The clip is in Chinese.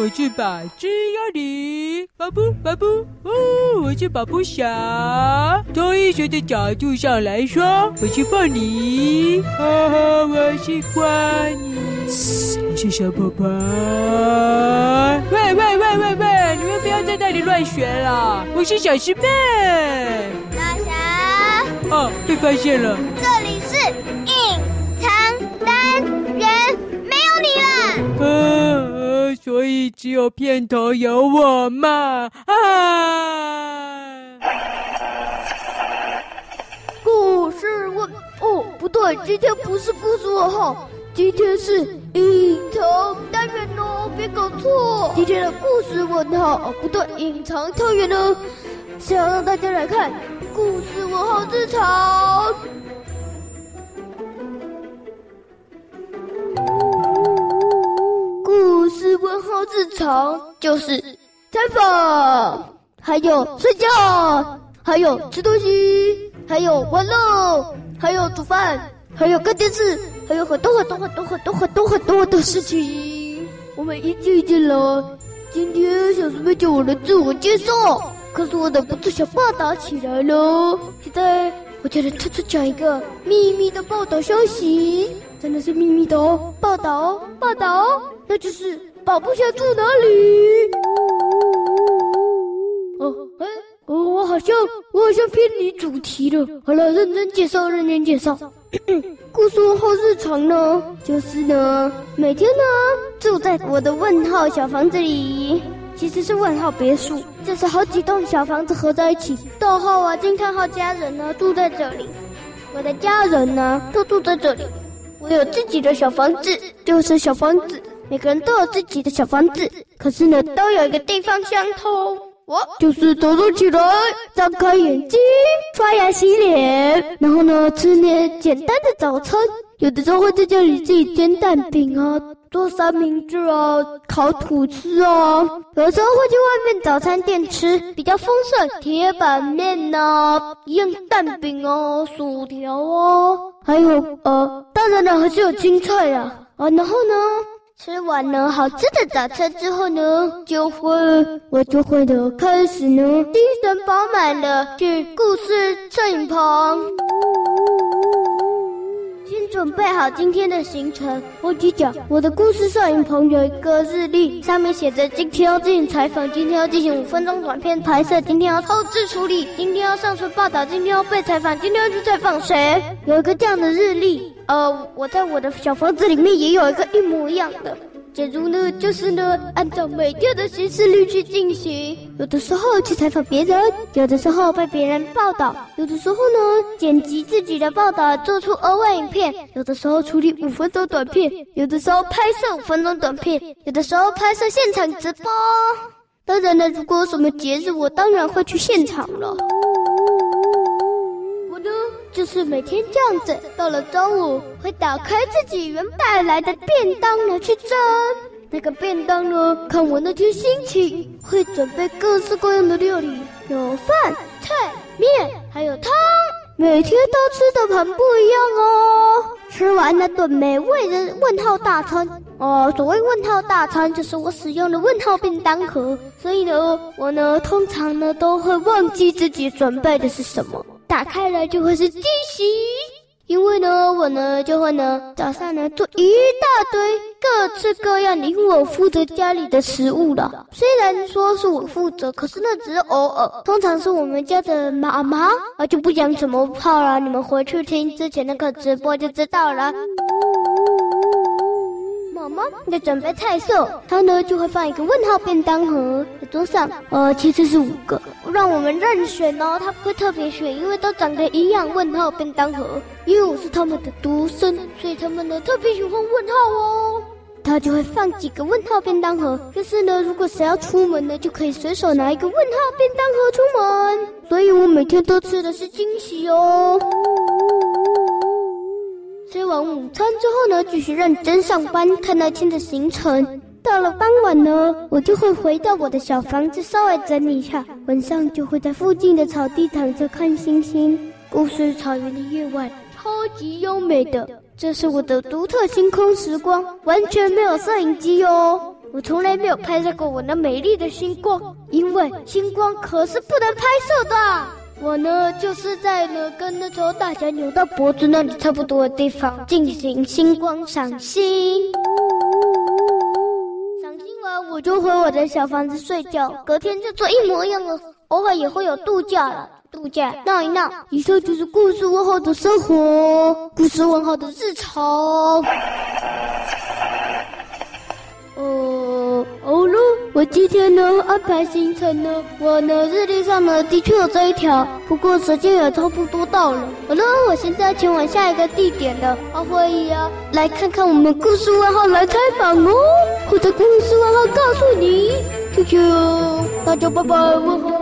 我是宝之幽灵，巴布巴布哦，我是宝布侠。从医学的角度上来说，我是凤梨，哈哈，我喜欢你。我是小宝宝。喂喂喂喂喂，你们不要在那里乱学了，我是小师妹。大侠。哦，被发现了。所以只有片头有我嘛？啊！故事问哦，不对，今天不是故事问号，今天是隐藏单元哦，别搞错。今天的故事问号哦，不对，隐藏单元呢，想让大家来看故事问号日常。日常就是采访，还有睡觉，还有吃东西，还有玩乐，还有煮饭，还有看电视，还有很多很多很多很多很多很多的事情。我们一件一件来。今天小师妹叫我来自我介绍，可是我忍不住想报道起来了。现在我就来偷偷讲一个秘密的报道消息，真的是秘密的哦！报道哦，报道哦。那就是宝布侠住哪里？哦，哎，我我好像我好像偏离主题了。好了，认真介绍，认真介绍。故事问号日常呢，就是呢，每天呢住在我的问号小房子里，其实是问号别墅，这是好几栋小房子合在一起。逗号啊，惊叹号家人呢住在这里，我的家人呢都住在这里，我有自己的小房子，就是小房子。每个人都有自己的小房子，可是呢，都有一个地方相通。我就是早上起来，张开眼睛，刷牙洗脸，然后呢，吃点简单的早餐。有的时候会在家里自己煎蛋饼啊，做三明治啊，烤吐司啊。有的时候会去外面早餐店吃，比较丰盛，铁板面啊，一样蛋饼啊，薯条啊，还有呃，当然了，还是有青菜啊啊，然后呢。吃完了好吃的早餐之后呢，就会我就会的开始呢，精神饱满的去故事摄影棚，先准备好今天的行程。我跟你讲，我的故事摄影棚有一个日历，上面写着今天要进行采访，今天要进行五分钟短片拍摄，今天要后制处理，今天要上传报道，今天要被采访，今天要去采访谁？有一个这样的日历。呃，我在我的小房子里面也有一个一模一样的。假如呢，就是呢，按照每天的行事历去进行。有的时候去采访别人，有的时候被别人报道，有的时候呢，剪辑自己的报道，做出额外影片。有的时候处理五分钟短片，有的时候拍摄五分钟短片，有的时候拍摄现场直播。当然了，如果有什么节日，我当然会去现场了。我呢就是每天这样子，到了中午会打开自己原带来的便当来去蒸。那个便当呢，看我那天心情，会准备各式各样的料理，有饭、菜、面，还有汤。每天都吃的很不一样哦。吃完那顿美味的问号大餐，哦，所谓问号大餐，就是我使用的问号便当盒。所以呢，我呢通常呢都会忘记自己准备的是什么。打开来就会是惊喜，因为呢，我呢就会呢早上呢做一大堆各吃各样因为我负责家里的食物了。虽然说是我负责，可是那只是偶尔，通常是我们家的妈妈啊，就不讲怎么泡了。你们回去听之前那个直播就知道了。妈妈在准备菜色，她呢就会放一个问号便当盒在桌上，呃，其实是五个，让我们任选哦。她不会特别选，因为都长得一样。问号便当盒，因为我是他们的独生，所以他们呢特别喜欢问号哦。他就会放几个问号便当盒，就是呢，如果谁要出门呢，就可以随手拿一个问号便当盒出门。所以我每天都吃的是惊喜哦。吃完午餐之后呢，继续认真上班，看那天的行程。到了傍晚呢，我就会回到我的小房子，稍微整理一下。晚上就会在附近的草地躺着看星星。故事草原的夜晚超级优美的，这是我的独特星空时光，完全没有摄影机哦。我从来没有拍摄过我那美丽的星光，因为星光可是不能拍摄的。我呢，就是在呢跟那头大象扭到脖子那里差不多的地方进行星光赏星。赏星完，我就回我的小房子睡觉，隔天就做一模一样的。偶尔也会有度假了，度假闹一闹。以上就是故事问号的生活，故事问号的日常。哦，好了，我今天呢安排行程呢，我呢日历上呢的确有这一条，不过时间也差不多到了。好了，我现在前往下一个地点了，阿辉呀，来看看我们故事问号来采访哦，或者故事问号告诉你，啾啾，那就拜拜，问号。